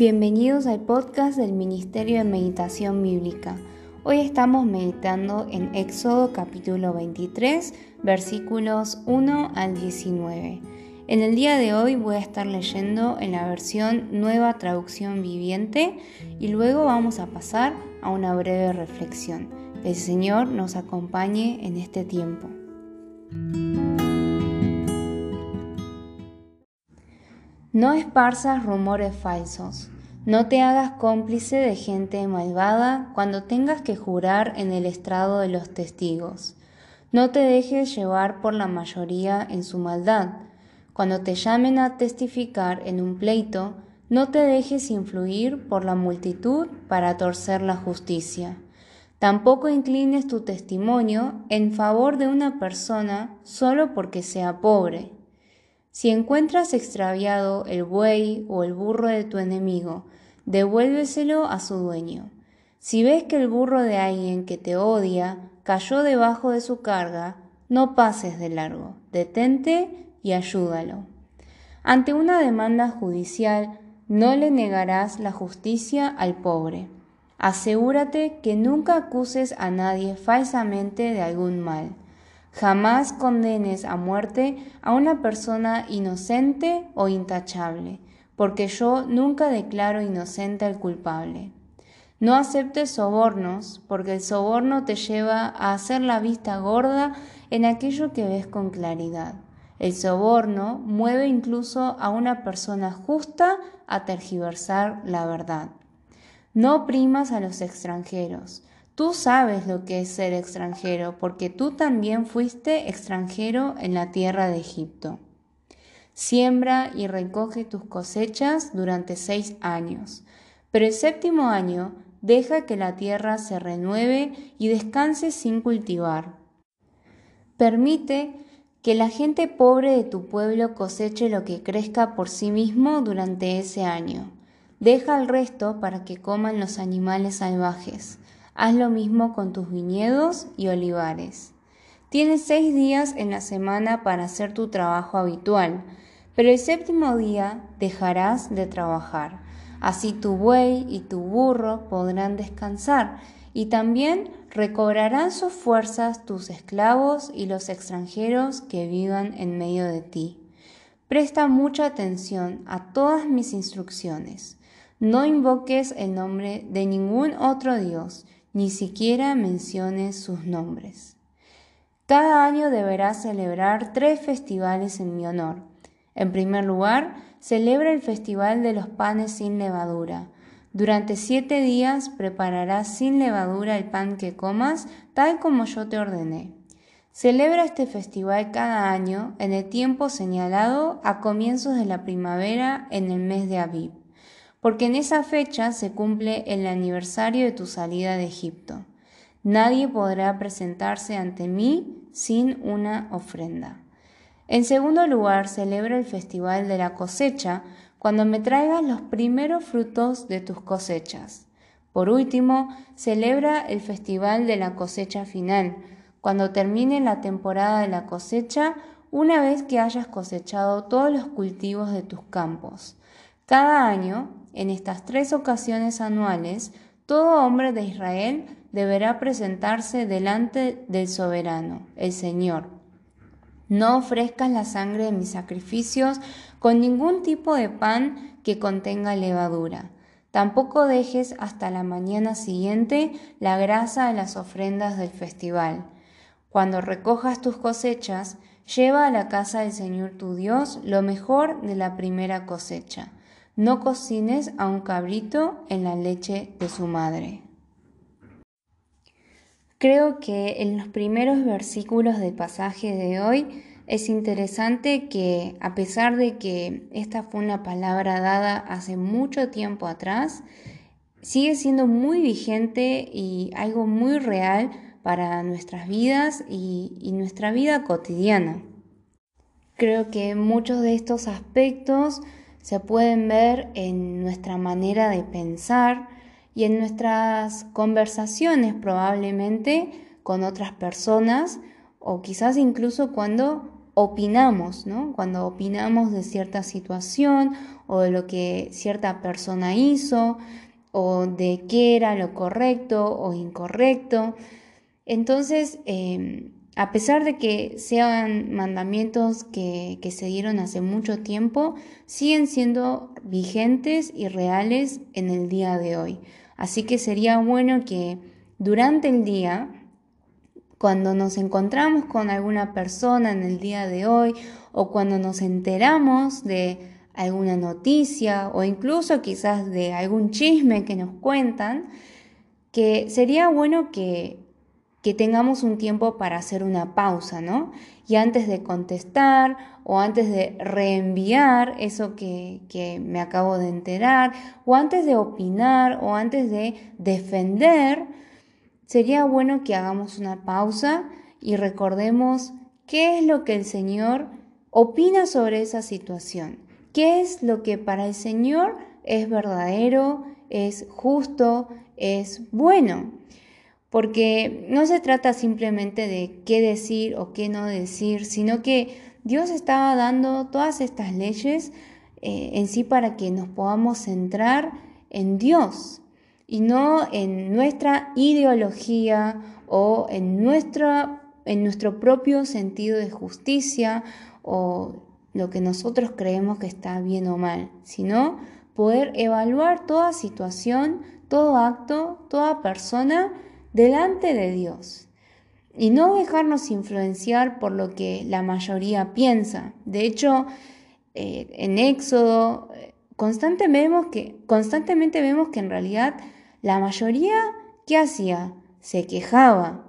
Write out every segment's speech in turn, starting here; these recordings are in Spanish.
Bienvenidos al podcast del Ministerio de Meditación Bíblica. Hoy estamos meditando en Éxodo capítulo 23, versículos 1 al 19. En el día de hoy voy a estar leyendo en la versión Nueva Traducción Viviente y luego vamos a pasar a una breve reflexión. Que el Señor nos acompañe en este tiempo. No esparzas rumores falsos. No te hagas cómplice de gente malvada cuando tengas que jurar en el estrado de los testigos. No te dejes llevar por la mayoría en su maldad. Cuando te llamen a testificar en un pleito, no te dejes influir por la multitud para torcer la justicia. Tampoco inclines tu testimonio en favor de una persona solo porque sea pobre si encuentras extraviado el buey o el burro de tu enemigo, devuélveselo a su dueño. Si ves que el burro de alguien que te odia cayó debajo de su carga, no pases de largo, detente y ayúdalo. Ante una demanda judicial, no le negarás la justicia al pobre. Asegúrate que nunca acuses a nadie falsamente de algún mal. Jamás condenes a muerte a una persona inocente o intachable, porque yo nunca declaro inocente al culpable. No aceptes sobornos, porque el soborno te lleva a hacer la vista gorda en aquello que ves con claridad. El soborno mueve incluso a una persona justa a tergiversar la verdad. No oprimas a los extranjeros, Tú sabes lo que es ser extranjero, porque tú también fuiste extranjero en la tierra de Egipto. Siembra y recoge tus cosechas durante seis años, pero el séptimo año deja que la tierra se renueve y descanse sin cultivar. Permite que la gente pobre de tu pueblo coseche lo que crezca por sí mismo durante ese año. Deja el resto para que coman los animales salvajes. Haz lo mismo con tus viñedos y olivares. Tienes seis días en la semana para hacer tu trabajo habitual, pero el séptimo día dejarás de trabajar. Así tu buey y tu burro podrán descansar, y también recobrarán sus fuerzas tus esclavos y los extranjeros que vivan en medio de ti. Presta mucha atención a todas mis instrucciones. No invoques el nombre de ningún otro Dios, ni siquiera menciones sus nombres. Cada año deberás celebrar tres festivales en mi honor. En primer lugar, celebra el Festival de los Panes sin Levadura. Durante siete días prepararás sin levadura el pan que comas, tal como yo te ordené. Celebra este festival cada año en el tiempo señalado a comienzos de la primavera en el mes de Aviv porque en esa fecha se cumple el aniversario de tu salida de Egipto. Nadie podrá presentarse ante mí sin una ofrenda. En segundo lugar, celebra el festival de la cosecha cuando me traigas los primeros frutos de tus cosechas. Por último, celebra el festival de la cosecha final, cuando termine la temporada de la cosecha, una vez que hayas cosechado todos los cultivos de tus campos. Cada año en estas tres ocasiones anuales, todo hombre de Israel deberá presentarse delante del soberano, el Señor. No ofrezcas la sangre de mis sacrificios con ningún tipo de pan que contenga levadura. Tampoco dejes hasta la mañana siguiente la grasa de las ofrendas del festival. Cuando recojas tus cosechas, lleva a la casa del Señor tu Dios lo mejor de la primera cosecha no cocines a un cabrito en la leche de su madre. Creo que en los primeros versículos del pasaje de hoy es interesante que a pesar de que esta fue una palabra dada hace mucho tiempo atrás, sigue siendo muy vigente y algo muy real para nuestras vidas y, nuestra vida cotidiana. Creo que muchos de estos aspectos se pueden ver en nuestra manera de pensar y en nuestras conversaciones probablemente con otras personas o quizás incluso cuando opinamos, ¿no? Cuando opinamos de cierta situación o de lo que cierta persona hizo o de qué era lo correcto o incorrecto. Entonces, em, a pesar de que sean mandamientos que, se dieron hace mucho tiempo, siguen siendo vigentes y reales en el día de hoy. Así que sería bueno que durante el día, cuando nos encontramos con alguna persona en el día de hoy o cuando nos enteramos de alguna noticia o incluso quizás de algún chisme que nos cuentan, que sería bueno que que tengamos un tiempo para hacer una pausa, ¿no? Y antes de contestar o antes de reenviar eso que, que, me acabo de enterar, o antes de opinar o antes de defender, sería bueno que hagamos una pausa y recordemos qué es lo que el Señor opina sobre esa situación, qué es lo que para el Señor es verdadero, es justo, es bueno porque no se trata simplemente de qué decir o qué no decir, sino que Dios estaba dando todas estas leyes eh, en sí para que nos podamos centrar en Dios y no en nuestra ideología o en, en nuestro propio sentido de justicia o lo que nosotros creemos que está bien o mal, sino poder evaluar toda situación, todo acto, toda persona, delante de Dios y no dejarnos influenciar por lo que la mayoría piensa. De hecho, eh, en Éxodo eh, constantemente vemos, que, en realidad la mayoría, ¿qué hacía? Se quejaba.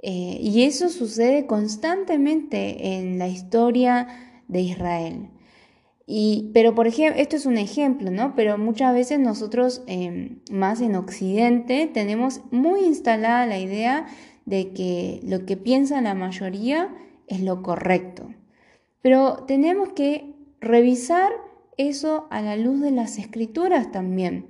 Eh, y eso sucede constantemente en la historia de Israel pero, por ejemplo, esto es un ejemplo, ¿no? Pero muchas veces nosotros, em, más en Occidente, tenemos muy instalada la idea de que lo que piensa la mayoría es lo correcto. Pero tenemos que revisar eso a la luz de las escrituras también.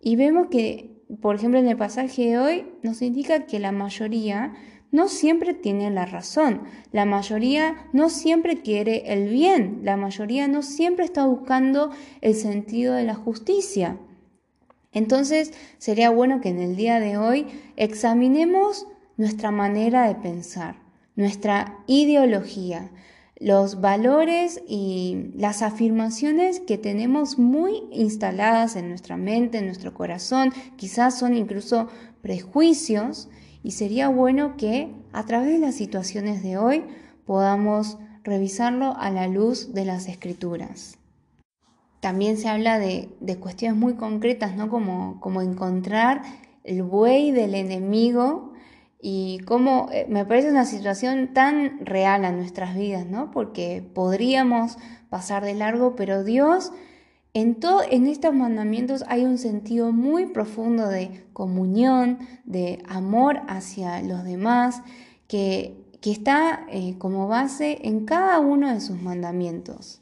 Y vemos que, por ejemplo, en el pasaje de hoy nos indica que la mayoría no siempre tiene la razón, la mayoría no siempre quiere el bien, la mayoría no siempre está buscando el sentido de la justicia. Entonces sería bueno que en el día de hoy examinemos nuestra manera de pensar, nuestra ideología, los valores y las afirmaciones que tenemos muy instaladas en nuestra mente, en nuestro corazón, quizás son incluso prejuicios y sería bueno que a través de las situaciones de hoy podamos revisarlo a la luz de las escrituras. También se habla de, cuestiones muy concretas, ¿no? Como, como encontrar el buey del enemigo y cómo eh, me parece una situación tan real a nuestras vidas, ¿no? Porque podríamos pasar de largo, pero Dios en, todo, en estos mandamientos hay un sentido muy profundo de comunión, de amor hacia los demás, que, que está eh, como base en cada uno de sus mandamientos.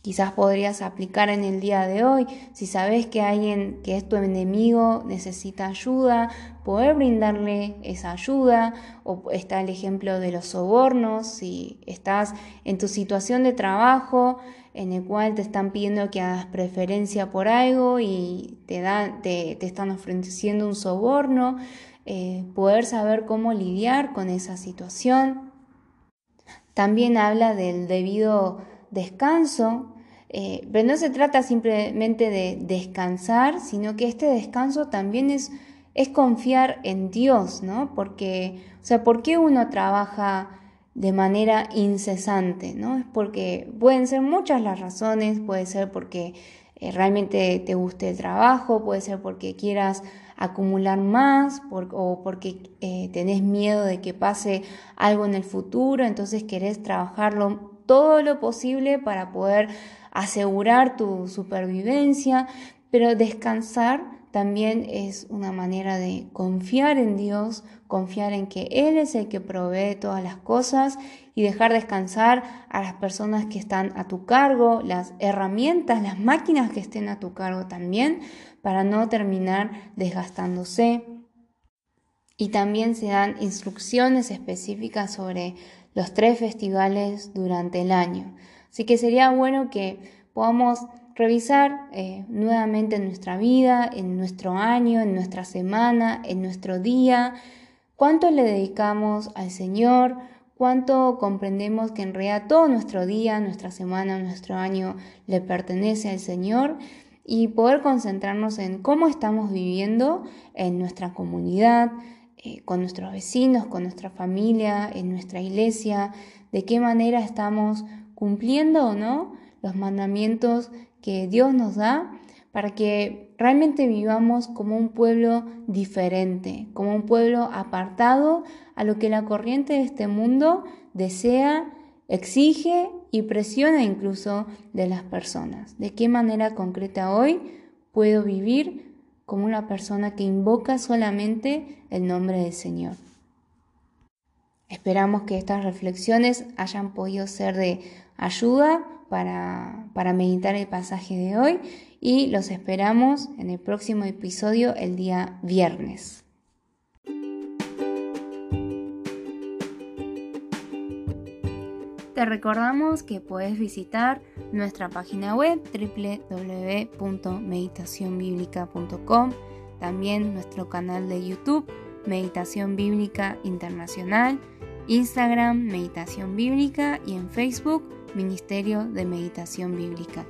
Quizás podrías aplicar en el día de hoy, si sabes que alguien que es tu enemigo necesita ayuda, poder brindarle esa ayuda, o está el ejemplo de los sobornos, si estás en tu situación de trabajo en el cual te están pidiendo que hagas preferencia por algo y te, dan, te, están ofreciendo un soborno, eh, poder saber cómo lidiar con esa situación. También habla del debido descanso, eh, pero no se trata simplemente de descansar, sino que este descanso también es, es confiar en Dios, ¿no? Porque, o sea, ¿por qué uno trabaja de manera incesante, ¿no? Es porque pueden ser muchas las razones, puede ser porque eh, realmente te guste el trabajo, puede ser porque quieras acumular más o porque eh, tenés miedo de que pase algo en el futuro, entonces querés trabajarlo todo lo posible para poder asegurar tu supervivencia, pero descansar también es una manera de confiar en Dios, confiar en que Él es el que provee todas las cosas y dejar descansar a las personas que están a tu cargo, las herramientas, las máquinas que estén a tu cargo también, para no terminar desgastándose. Y también se dan instrucciones específicas sobre los tres festivales durante el año. Así que sería bueno que podamos revisar eh, nuevamente nuestra vida, en nuestro año, en nuestra semana, en nuestro día, cuánto le dedicamos al Señor, cuánto comprendemos que en realidad todo nuestro día, nuestra semana, nuestro año le pertenece al Señor y poder concentrarnos en cómo estamos viviendo en nuestra comunidad, eh, con nuestros vecinos, con nuestra familia, en nuestra iglesia, de qué manera estamos cumpliendo o no los mandamientos que Dios nos da para que realmente vivamos como un pueblo diferente, como un pueblo apartado a lo que la corriente de este mundo desea, exige y presiona incluso de las personas. ¿De qué manera concreta hoy puedo vivir como una persona que invoca solamente el nombre del Señor? Esperamos que estas reflexiones hayan podido ser de ayuda para, para meditar el pasaje de hoy y los esperamos en el próximo episodio el día viernes. Te recordamos que puedes visitar nuestra página web www.meditacionbiblica.com, también nuestro canal de YouTube Meditación Bíblica Internacional, Instagram Meditación Bíblica y en Facebook Ministerio de Meditación Bíblica.